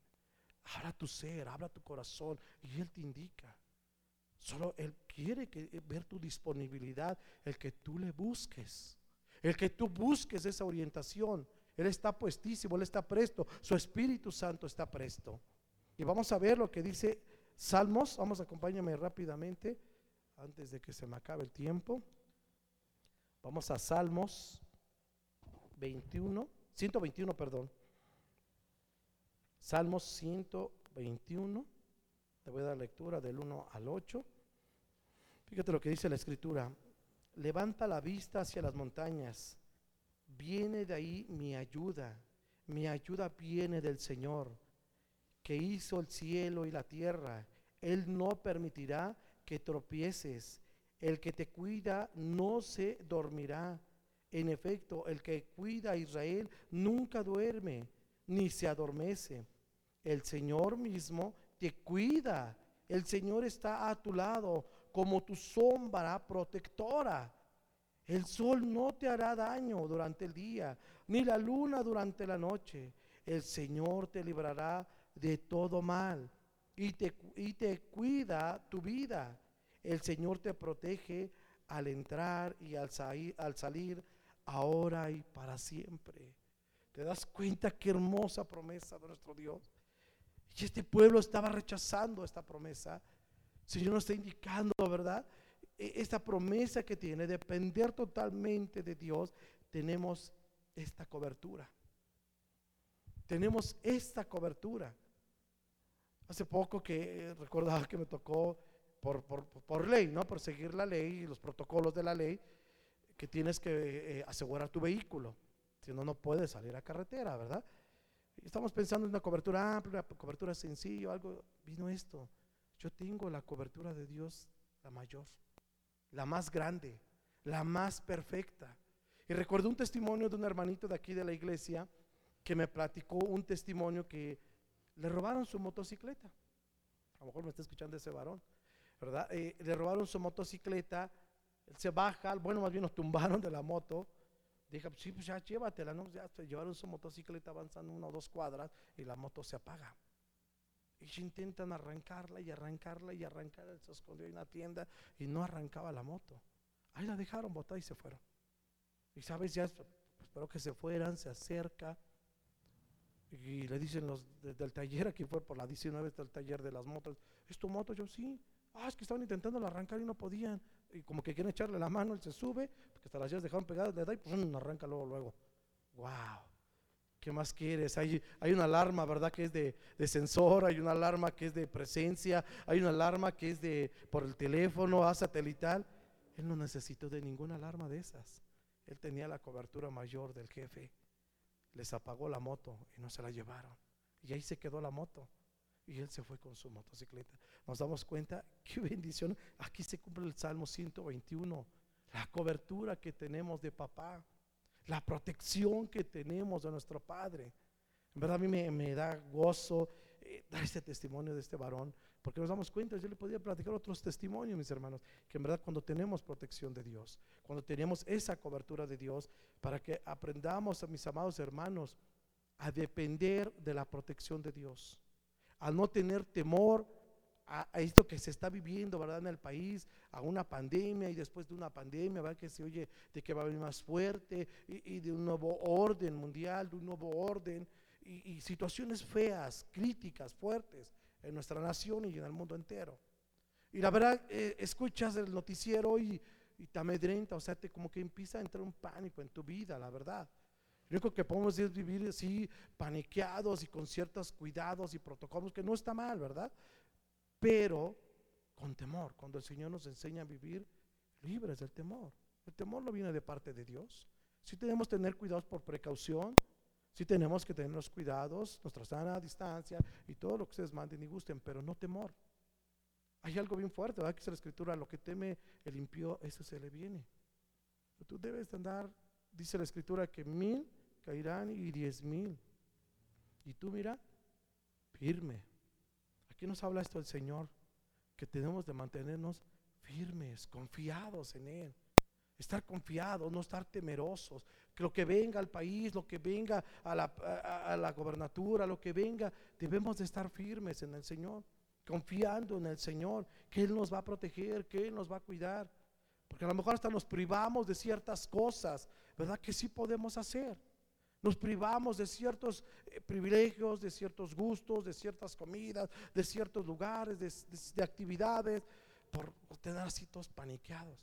Habla tu ser, habla tu corazón y Él te indica. Solo Él quiere que, eh, ver tu disponibilidad, el que tú le busques, el que tú busques esa orientación. Él está puestísimo, Él está presto, su Espíritu Santo está presto. Y vamos a ver lo que dice Salmos, vamos, acompáñame rápidamente, antes de que se me acabe el tiempo. Vamos a Salmos 21, 121, perdón. Salmos 121. Te voy a dar lectura del 1 al 8. Fíjate lo que dice la escritura. Levanta la vista hacia las montañas. Viene de ahí mi ayuda. Mi ayuda viene del Señor, que hizo el cielo y la tierra. Él no permitirá que tropieces. El que te cuida no se dormirá. En efecto, el que cuida a Israel nunca duerme ni se adormece. El Señor mismo te cuida. El Señor está a tu lado como tu sombra protectora. El sol no te hará daño durante el día, ni la luna durante la noche. El Señor te librará de todo mal y te, y te cuida tu vida. El Señor te protege al entrar y al, al salir ahora y para siempre. ¿Te das cuenta qué hermosa promesa de nuestro Dios? Y este pueblo estaba rechazando esta promesa. Señor nos está indicando, ¿verdad? E, esta promesa que tiene, depender totalmente de Dios, tenemos esta cobertura. Tenemos esta cobertura. Hace poco que eh, recordaba que me tocó por, por, por ley, ¿no? Por seguir la ley y los protocolos de la ley que tienes que eh, asegurar tu vehículo. Si no, no puedes salir a carretera, ¿verdad? Estamos pensando en una cobertura amplia, cobertura sencilla, algo. Vino esto. Yo tengo la cobertura de Dios, la mayor, la más grande, la más perfecta. Y recuerdo un testimonio de un hermanito de aquí de la iglesia que me platicó un testimonio que le robaron su motocicleta. A lo mejor me está escuchando ese varón, ¿verdad? Eh, le robaron su motocicleta, él se baja, bueno, más bien nos tumbaron de la moto. Dije, sí, pues ya llévatela, ¿no? Ya se llevaron su motocicleta avanzando una o dos cuadras y la moto se apaga. Y intentan arrancarla y arrancarla y arrancarla. Se escondió en una tienda y no arrancaba la moto. Ahí la dejaron botada y se fueron. Y sabes, ya espero que se fueran, se acerca. Y le dicen los del taller, aquí fue por la 19 del taller de las motos, ¿es tu moto? Yo sí. Ah, es que estaban intentando arrancar y no podían. Y como que quieren echarle la mano, él se sube, porque hasta las llaves dejaron pegadas, le da y pues arranca luego, luego. ¡Wow! ¿Qué más quieres? Hay, hay una alarma, ¿verdad? Que es de, de, sensor, hay una alarma que es de presencia, hay una alarma que es de por el teléfono, a satelital. Él no necesitó de ninguna alarma de esas. Él tenía la cobertura mayor del jefe. Les apagó la moto y no se la llevaron. Y ahí se quedó la moto. Y él se fue con su motocicleta. Nos damos cuenta, qué bendición. Aquí se cumple el Salmo 121. La cobertura que tenemos de papá. La protección que tenemos de nuestro Padre. En verdad a mí me, da gozo eh, dar este testimonio de este varón. Porque nos damos cuenta, yo le podía platicar otros testimonios, mis hermanos, que en verdad cuando tenemos protección de Dios, cuando tenemos esa cobertura de Dios, para que aprendamos, a mis amados hermanos, a depender de la protección de Dios, a no tener temor a, esto que se está viviendo, ¿verdad? En el país, a una pandemia y después de una pandemia, ¿verdad? Que se oye de que va a venir más fuerte y, de un nuevo orden mundial, de un nuevo orden y, y situaciones feas, críticas, fuertes en nuestra nación y en el mundo entero. Y la verdad, eh, escuchas el noticiero y, y, te amedrenta, o sea, te como que empieza a entrar un pánico en tu vida, la verdad. Lo único que podemos es vivir así, paniqueados y con ciertos cuidados y protocolos, que no está mal, ¿verdad? Pero con temor, cuando el Señor nos enseña a vivir libres del temor. El temor no viene de parte de Dios. Si tenemos que tener cuidados por precaución, si tenemos que tener los cuidados, nuestra sana distancia y todo lo que ustedes manden y gusten, pero no temor. Hay algo bien fuerte, ¿verdad? Que es la escritura, lo que teme el impío, eso se le viene. tú debes andar, dice la escritura, que mil caerán y diez mil. Y tú mira, firme. Aquí nos habla esto el Señor, que tenemos de mantenernos firmes, confiados en Él. Estar confiados, no estar temerosos. Que lo que venga al país, lo que venga a la, a, la gobernatura, lo que venga, debemos de estar firmes en el Señor, confiando en el Señor, que Él nos va a proteger, que Él nos va a cuidar. Porque a lo mejor hasta nos privamos de ciertas cosas, ¿verdad? Que sí podemos hacer. Nos privamos de ciertos eh, privilegios, de ciertos gustos, de ciertas comidas, de ciertos lugares, de, de actividades, por tener así todos paniqueados.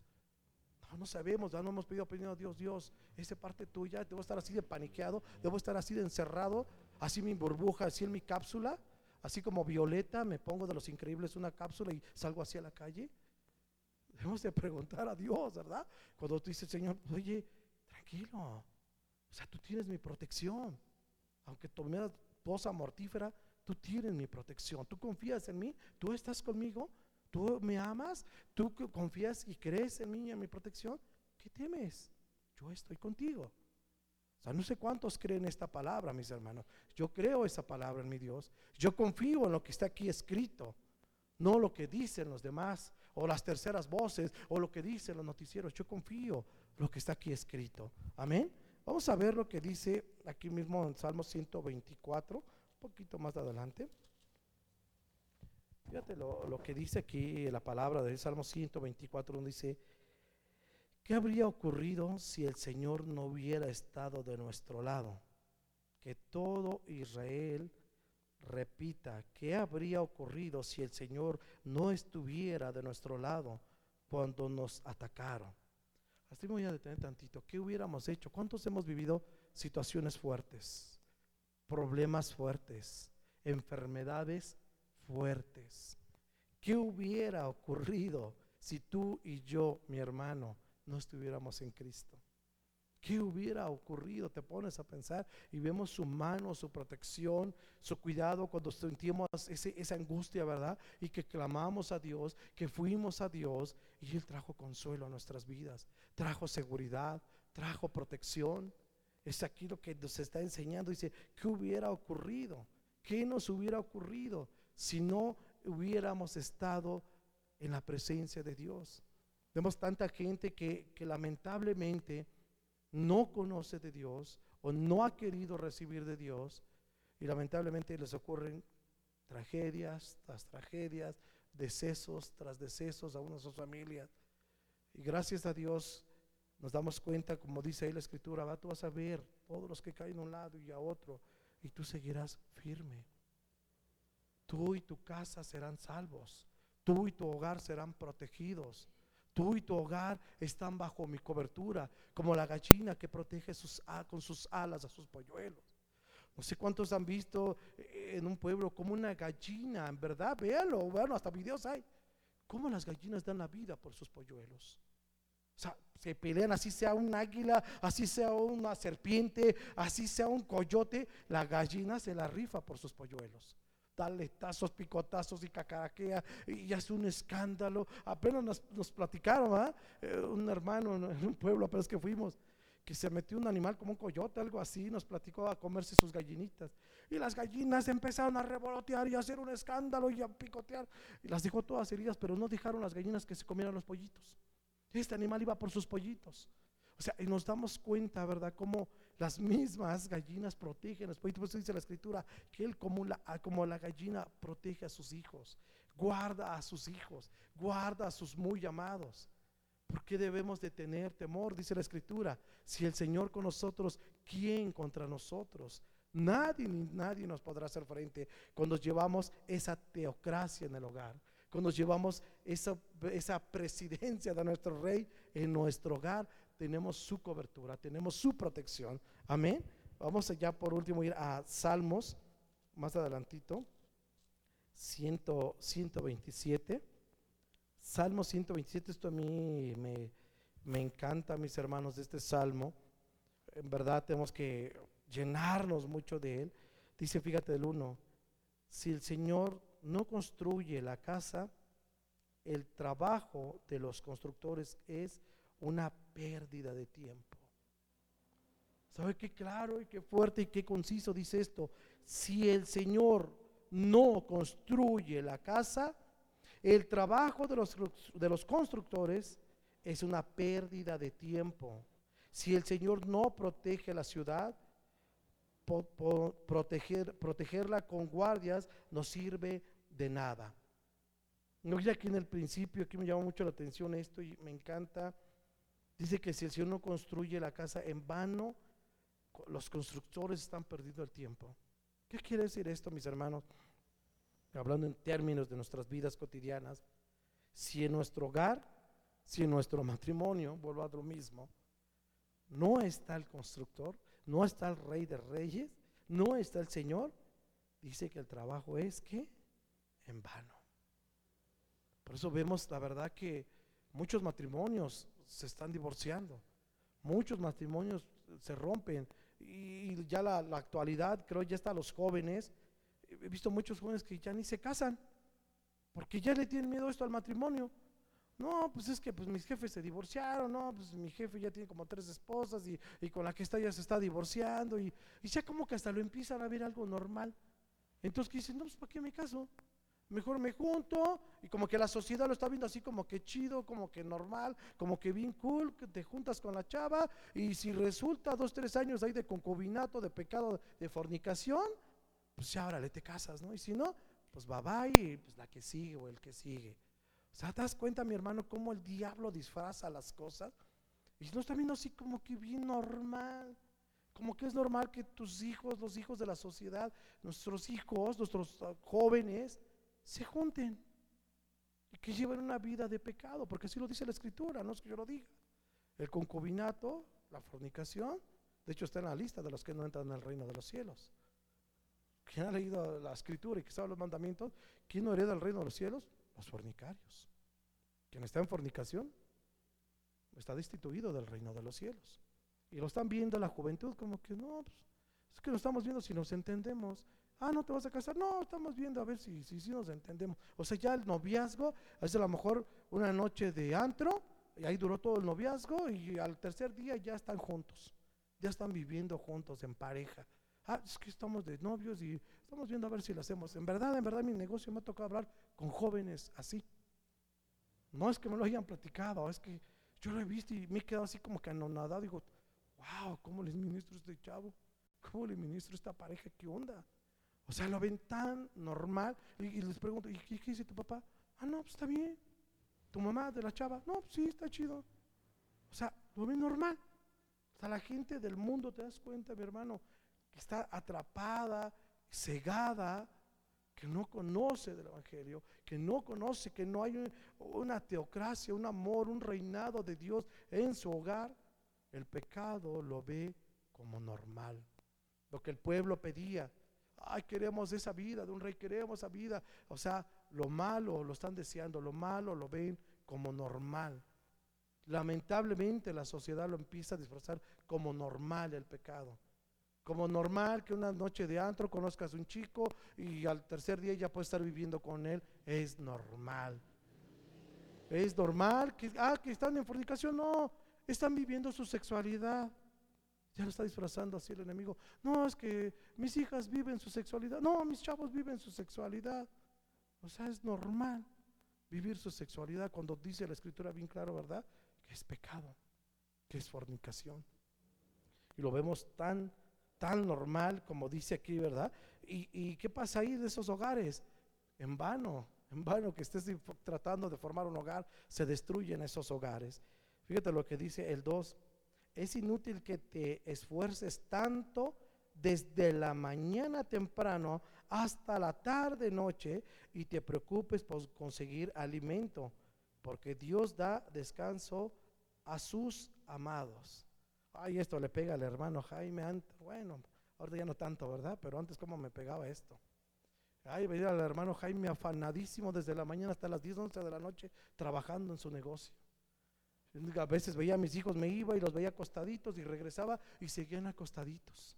No, sabemos, ya no hemos pedido opinión a Dios, Dios, esa parte tuya, debo estar así de paniqueado, debo estar así de encerrado, así mi burbuja, así en mi cápsula, así como Violeta, me pongo de los increíbles una cápsula y salgo así a la calle. Debemos de preguntar a Dios, ¿verdad? Cuando tú dices, Señor, oye, tranquilo, o sea, tú tienes mi protección. Aunque tomé la posa mortífera, tú tienes mi protección. Tú confías en mí, tú estás conmigo, ¿Tú me amas? ¿Tú confías y crees en mí y en mi protección? ¿Qué temes? Yo estoy contigo. O sea, no sé cuántos creen esta palabra, mis hermanos. Yo creo esa palabra en mi Dios. Yo confío en lo que está aquí escrito, no lo que dicen los demás, o las terceras voces, o lo que dicen los noticieros. Yo confío lo que está aquí escrito. Amén. Vamos a ver lo que dice aquí mismo en Salmo 124, un poquito más adelante. Fíjate lo, que dice aquí la palabra del Salmo 124, donde dice, ¿qué habría ocurrido si el Señor no hubiera estado de nuestro lado? Que todo Israel repita, ¿qué habría ocurrido si el Señor no estuviera de nuestro lado cuando nos atacaron? Así me voy a detener tantito. ¿Qué hubiéramos hecho? ¿Cuántos hemos vivido situaciones fuertes, problemas fuertes, enfermedades fuertes. ¿Qué hubiera ocurrido si tú y yo, mi hermano, no estuviéramos en Cristo? ¿Qué hubiera ocurrido? Te pones a pensar y vemos su mano, su protección, su cuidado cuando sentimos esa angustia, ¿verdad? Y que clamamos a Dios, que fuimos a Dios y Él trajo consuelo a nuestras vidas, trajo seguridad, trajo protección. Es aquí lo que nos está enseñando. Dice, ¿qué hubiera ocurrido? ¿Qué nos hubiera ocurrido si no hubiéramos estado en la presencia de Dios? Vemos tanta gente que, que lamentablemente no conoce de Dios o no ha querido recibir de Dios y lamentablemente les ocurren tragedias tras tragedias, decesos tras decesos a una de sus familias. Y gracias a Dios nos damos cuenta, como dice ahí la escritura, va, tú vas a ver todos los que caen a un lado y a otro y tú seguirás firme. Tú y tu casa serán salvos. Tú y tu hogar serán protegidos. Tú y tu hogar están bajo mi cobertura, como la gallina que protege sus, con sus alas a sus polluelos. No sé cuántos han visto eh, en un pueblo como una gallina, en verdad, véanlo, bueno, hasta videos hay. Cómo las gallinas dan la vida por sus polluelos. O sea, se pelean, así sea un águila, así sea una serpiente, así sea un coyote, la gallina se la rifa por sus polluelos tazos, picotazos y cacaraquea y hace un escándalo. Apenas nos, platicaron, eh, un hermano en un pueblo apenas que fuimos, que se metió un animal como un coyote, algo así, nos platicó a comerse sus gallinitas. Y las gallinas empezaron a revolotear y a hacer un escándalo y a picotear. Y las dejó todas heridas, pero no dejaron las gallinas que se comieran los pollitos. Este animal iba por sus pollitos. O sea, y nos damos cuenta, ¿verdad? Cómo las mismas gallinas protegen los. Por eso dice la escritura que él como la, como la gallina protege a sus hijos, guarda a sus hijos, guarda a sus muy amados. ¿Por qué debemos de tener temor? Dice la escritura. Si el Señor con nosotros, ¿quién contra nosotros? Nadie ni nadie nos podrá hacer frente cuando llevamos esa teocracia en el hogar, cuando llevamos esa, esa presidencia de nuestro rey en nuestro hogar tenemos su cobertura, tenemos su protección. Amén. Vamos allá por último ir a Salmos, más adelantito, 127. Salmo 127, esto a mí me, me encanta, mis hermanos, de este salmo. En verdad tenemos que llenarnos mucho de él. Dice, fíjate del 1, si el Señor no construye la casa, el trabajo de los constructores es una pérdida de tiempo. ¿Sabe qué claro y qué fuerte y qué conciso dice esto? Si el Señor no construye la casa, el trabajo de los, de los constructores es una pérdida de tiempo. Si el Señor no protege la ciudad, proteger, protegerla con guardias no sirve de nada. No aquí en el principio, aquí me llama mucho la atención esto y me encanta Dice que si el Señor no construye la casa en vano, los constructores están perdiendo el tiempo. ¿Qué quiere decir esto, mis hermanos? Hablando en términos de nuestras vidas cotidianas, si en nuestro hogar, si en nuestro matrimonio, vuelvo a lo mismo, no está el constructor, no está el rey de reyes, no está el Señor, dice que el trabajo es que en vano. Por eso vemos la verdad que muchos matrimonios se están divorciando. Muchos matrimonios se rompen y ya la, actualidad, creo ya está los jóvenes. He visto muchos jóvenes que ya ni se casan porque ya le tienen miedo esto al matrimonio. No, pues es que pues mis jefes se divorciaron, no, pues mi jefe ya tiene como tres esposas y, y con la que está ya se está divorciando y, y, ya como que hasta lo empiezan a ver algo normal. Entonces, ¿qué dicen? No, pues ¿para qué me caso? Mejor me junto y como que la sociedad lo está viendo así como que chido, como que normal, como que bien cool, que te juntas con la chava y si resulta dos, tres años ahí de concubinato, de pecado, de fornicación, pues ya le te casas, ¿no? Y si no, pues va bye y pues la que sigue o el que sigue. O sea, ¿te das cuenta, mi hermano, cómo el diablo disfraza las cosas? Y no está viendo así como que bien normal. Como que es normal que tus hijos, los hijos de la sociedad, nuestros hijos, nuestros ah, jóvenes, se junten y que lleven una vida de pecado, porque así lo dice la escritura, no es que yo lo diga. El concubinato, la fornicación, de hecho está en la lista de los que no entran en el reino de los cielos. ¿Quién ha leído la escritura y que sabe los mandamientos? ¿Quién no hereda el reino de los cielos? Los fornicarios. Quien está en fornicación está destituido del reino de los cielos. Y lo están viendo la juventud como que no, pues, es que nos estamos viendo si nos entendemos. Ah, no te vas a casar. No, estamos viendo a ver si, si, nos entendemos. O sea, ya el noviazgo es a lo mejor una noche de antro y ahí duró todo el noviazgo y al tercer día ya están juntos. Ya están viviendo juntos en pareja. Ah, es que estamos de novios y estamos viendo a ver si lo hacemos. En verdad, en verdad, mi negocio me ha tocado hablar con jóvenes así. No es que me lo hayan platicado, es que yo lo he visto y me he quedado así como que anonadado. Digo, wow, ¿cómo les ministro este chavo? ¿Cómo le ministro esta pareja? ¿Qué onda? O sea, lo ven tan normal. Y, les pregunto, ¿y qué, dice tu papá? Ah, no, pues está bien. ¿Tu mamá de la chava? No, pues sí, está chido. O sea, lo ven normal. O sea, la gente del mundo, te das cuenta, mi hermano, que está atrapada, cegada, que no conoce del Evangelio, que no conoce que no hay una teocracia, un amor, un reinado de Dios en su hogar, el pecado lo ve como normal. Lo que el pueblo pedía, ay, queremos esa vida de un rey, queremos esa vida. O sea, lo malo lo están deseando, lo malo lo ven como normal. Lamentablemente la sociedad lo empieza a disfrazar como normal el pecado. Como normal que una noche de antro conozcas a un chico y al tercer día ya puedes estar viviendo con él. Es normal. Es normal que, ah, que están en fornicación. No, están viviendo su sexualidad. Ya lo está disfrazando así el enemigo. No, es que mis hijas viven su sexualidad. No, mis chavos viven su sexualidad. O sea, es normal vivir su sexualidad cuando dice la escritura bien claro, ¿verdad? Que es pecado, que es fornicación. Y lo vemos tan tan normal como dice aquí, ¿verdad? ¿Y, qué pasa ahí de esos hogares? En vano, en vano que estés tratando de formar un hogar, se destruyen esos hogares. Fíjate lo que dice el 2. Es inútil que te esfuerces tanto desde la mañana temprano hasta la tarde noche y te preocupes por conseguir alimento, porque Dios da descanso a sus amados. Ay, esto le pega al hermano Jaime. Bueno, ahorita ya no tanto, ¿verdad? Pero antes, ¿cómo me pegaba esto? Ay, veía al hermano Jaime afanadísimo desde la mañana hasta las 10, 11 de la noche trabajando en su negocio. A veces veía a mis hijos, me iba y los veía acostaditos y regresaba y seguían acostaditos.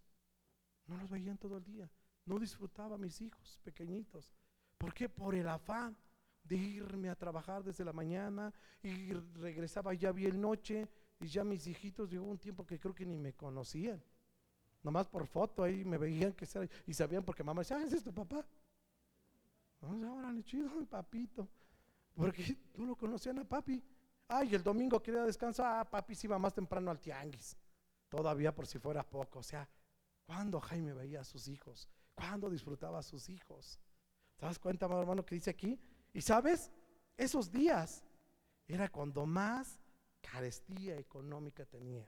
No los veían todo el día. No disfrutaba a mis hijos pequeñitos. ¿Por qué? Por el afán de irme a trabajar desde la mañana y regresaba ya bien noche y ya mis hijitos llegó un tiempo que creo que ni me conocían. Nomás por foto ahí me veían que era, y sabían porque mamá decía, ah, ese es tu papá. Vamos ahora, chido, papito. Porque tú lo conocían a papi. Ay, el domingo quería descansar, ah, papi se iba más temprano al tianguis. Todavía por si fuera poco. O sea, ¿cuándo Jaime veía a sus hijos? ¿Cuándo disfrutaba a sus hijos? ¿Te das cuenta, hermano, que dice aquí? Y sabes, esos días era cuando más carestía económica tenía.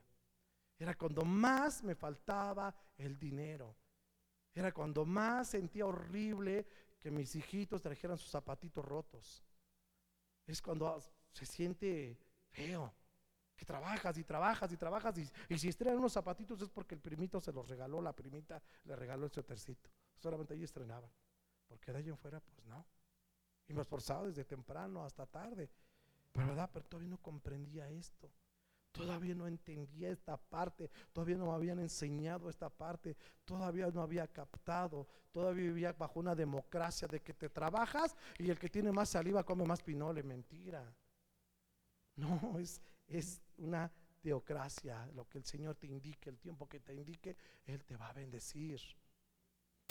Era cuando más me faltaba el dinero. Era cuando más sentía horrible que mis hijitos trajeran sus zapatitos rotos. Es cuando se siente feo, que trabajas y trabajas y trabajas y, si estrenan unos zapatitos es porque el primito se los regaló, la primita le regaló el tercito. Solamente ahí estrenaban. Porque de ahí en fuera, pues no. Y me esforzaba desde temprano hasta tarde. Pero, ¿verdad? Pero todavía no comprendía esto. Todavía no entendía esta parte, todavía no me habían enseñado esta parte, todavía no había captado, todavía vivía bajo una democracia de que te trabajas y el que tiene más saliva come más pinole, mentira. No, es, es una teocracia, lo que el Señor te indique, el tiempo que te indique, Él te va a bendecir.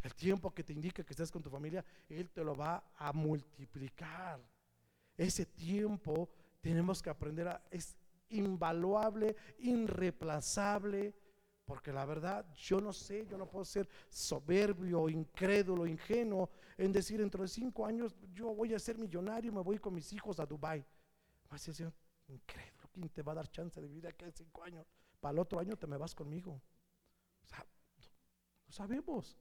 El tiempo que te indique que estés con tu familia, Él te lo va a multiplicar. Ese tiempo tenemos que aprender a... Es invaluable, irreemplazable, porque la verdad yo no sé, yo no puedo ser soberbio, incrédulo, ingenuo en decir dentro de cinco años yo voy a ser millonario, me voy con mis hijos a Dubai. Va a ser incrédulo, ¿quién te va a dar chance de vivir aquí en cinco años? Para el otro año te me vas conmigo. O sea, no sabemos.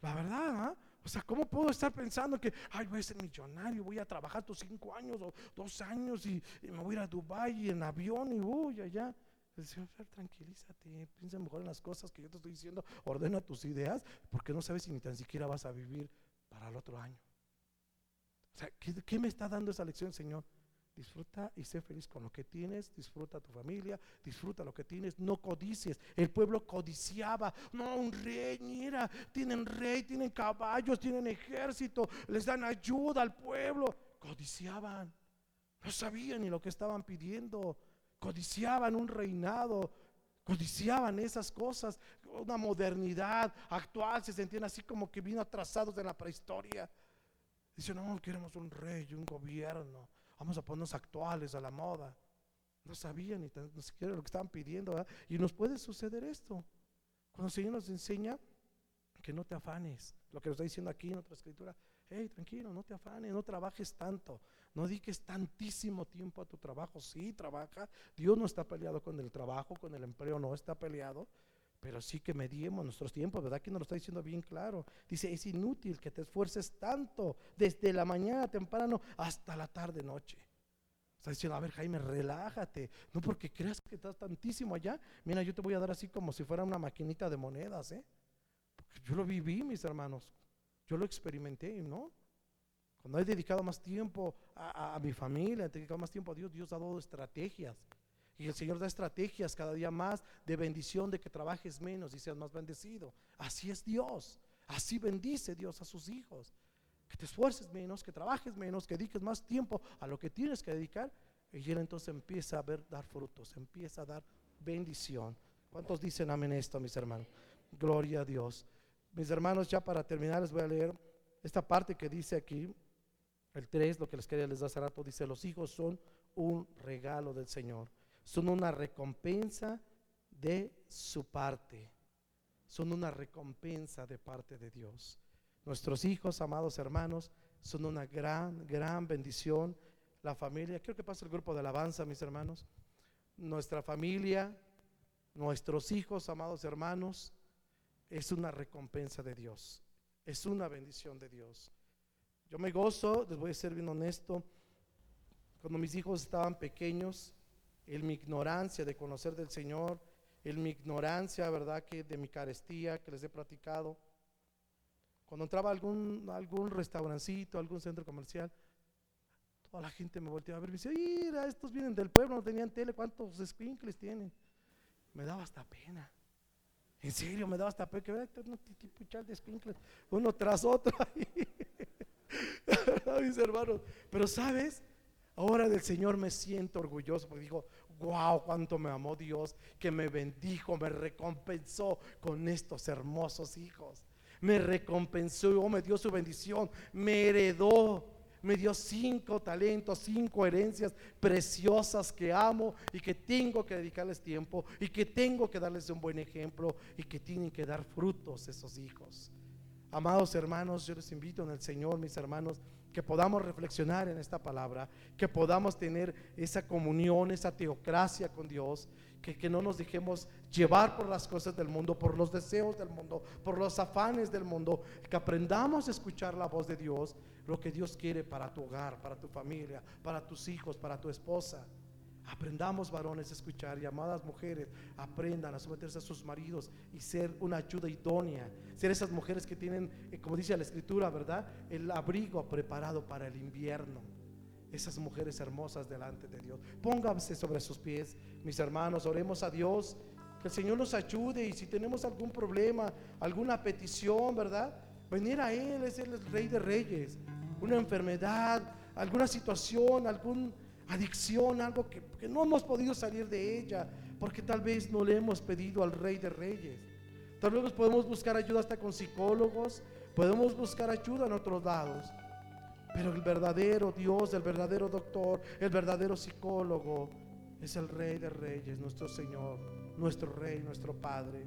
La verdad, ¿ah? O sea, ¿cómo puedo estar pensando que, ay, voy a ser millonario, voy a trabajar tus cinco años o dos años y, me voy a ir a Dubái en avión y voy allá? El Señor, tranquilízate, piensa mejor en las cosas que yo te estoy diciendo, ordena tus ideas, porque no sabes si ni tan siquiera vas a vivir para el otro año. O sea, ¿qué, qué me está dando esa lección, Señor? Disfruta y sé feliz con lo que tienes, disfruta tu familia, disfruta lo que tienes, no codicies. El pueblo codiciaba, no, un rey, mira, tienen rey, tienen caballos, tienen ejército, les dan ayuda al pueblo. Codiciaban, no sabían ni lo que estaban pidiendo, codiciaban un reinado, codiciaban esas cosas, una modernidad actual, se sentían así como que vino atrasados de la prehistoria. Dicen, no, queremos un rey, un gobierno vamos a ponernos actuales a la moda. No sabían ni, ni siquiera lo que estaban pidiendo. Y nos puede suceder esto. Cuando el Señor nos enseña que no te afanes, lo que nos está diciendo aquí en otra escritura, hey, tranquilo, no te afanes, no trabajes tanto, no dediques tantísimo tiempo a tu trabajo. Sí, trabaja. Dios no está peleado con el trabajo, con el empleo, no está peleado. Pero sí que mediemos nuestros tiempos, ¿verdad? Que nos lo está diciendo bien claro. Dice, es inútil que te esfuerces tanto desde la mañana temprano hasta la tarde noche. Está diciendo, a ver Jaime, relájate. No porque creas que estás tantísimo allá. Mira, yo te voy a dar así como si fuera una maquinita de monedas, ¿eh? yo lo viví, mis hermanos. Yo lo experimenté, ¿no? Cuando he dedicado más tiempo a mi familia, he dedicado más tiempo a Dios, Dios ha dado estrategias. Y el Señor da estrategias cada día más de bendición, de que trabajes menos y seas más bendecido. Así es Dios. Así bendice Dios a sus hijos. Que te esfuerces menos, que trabajes menos, que dediques más tiempo a lo que tienes que dedicar. Y Él entonces empieza a ver, dar frutos, empieza a dar bendición. ¿Cuántos dicen amén esto, mis hermanos? Gloria a Dios. Mis hermanos, ya para terminar les voy a leer esta parte que dice aquí, el 3, lo que les quería les dar hace rato, dice, los hijos son un regalo del Señor son una recompensa de su parte. Son una recompensa de parte de Dios. Nuestros hijos, amados hermanos, son una gran, gran bendición. La familia, quiero que pase el grupo de alabanza, mis hermanos. Nuestra familia, nuestros hijos, amados hermanos, es una recompensa de Dios. Es una bendición de Dios. Yo me gozo, les voy a ser bien honesto, cuando mis hijos estaban pequeños, en mi ignorancia de conocer del Señor, en mi ignorancia, ¿verdad? Que de mi carestía que les he platicado. Cuando entraba a algún, algún restaurancito, algún centro comercial, toda la gente me volteaba a ver y me decía, mira, estos vienen del pueblo, no tenían tele, ¿cuántos squinkles tienen? Me daba hasta pena. En serio, me daba hasta pena que tipo de uno tras otro mis hermanos. Pero sabes, ahora del Señor me siento orgulloso porque digo, wow, cuánto me amó Dios, que me bendijo, me recompensó con estos hermosos hijos. Me recompensó, me dio su bendición, me heredó, me dio cinco talentos, cinco herencias preciosas que amo y que tengo que dedicarles tiempo y que tengo que darles un buen ejemplo y que tienen que dar frutos esos hijos. Amados hermanos, yo les invito en el Señor, mis hermanos, que podamos reflexionar en esta palabra, que podamos tener esa comunión, esa teocracia con Dios, que, que, no nos dejemos llevar por las cosas del mundo, por los deseos del mundo, por los afanes del mundo, que aprendamos a escuchar la voz de Dios, lo que Dios quiere para tu hogar, para tu familia, para tus hijos, para tu esposa. Aprendamos varones a escuchar y amadas mujeres aprendan a someterse a sus maridos y ser una ayuda idónea. Ser esas mujeres que tienen, eh, como dice la escritura, ¿verdad? El abrigo preparado para el invierno. Esas mujeres hermosas delante de Dios. Pónganse sobre sus pies, mis hermanos, oremos a Dios. Que el Señor nos ayude y si tenemos algún problema, alguna petición, ¿verdad? Venir a Él, es el Rey de Reyes. Una enfermedad, alguna situación, algún adicción, algo que, no hemos podido salir de ella, porque tal vez no le hemos pedido al Rey de Reyes. Tal vez podemos buscar ayuda hasta con psicólogos, podemos buscar ayuda en otros lados. Pero el verdadero Dios, el verdadero doctor, el verdadero psicólogo es el Rey de Reyes, nuestro Señor, nuestro Rey, nuestro Padre.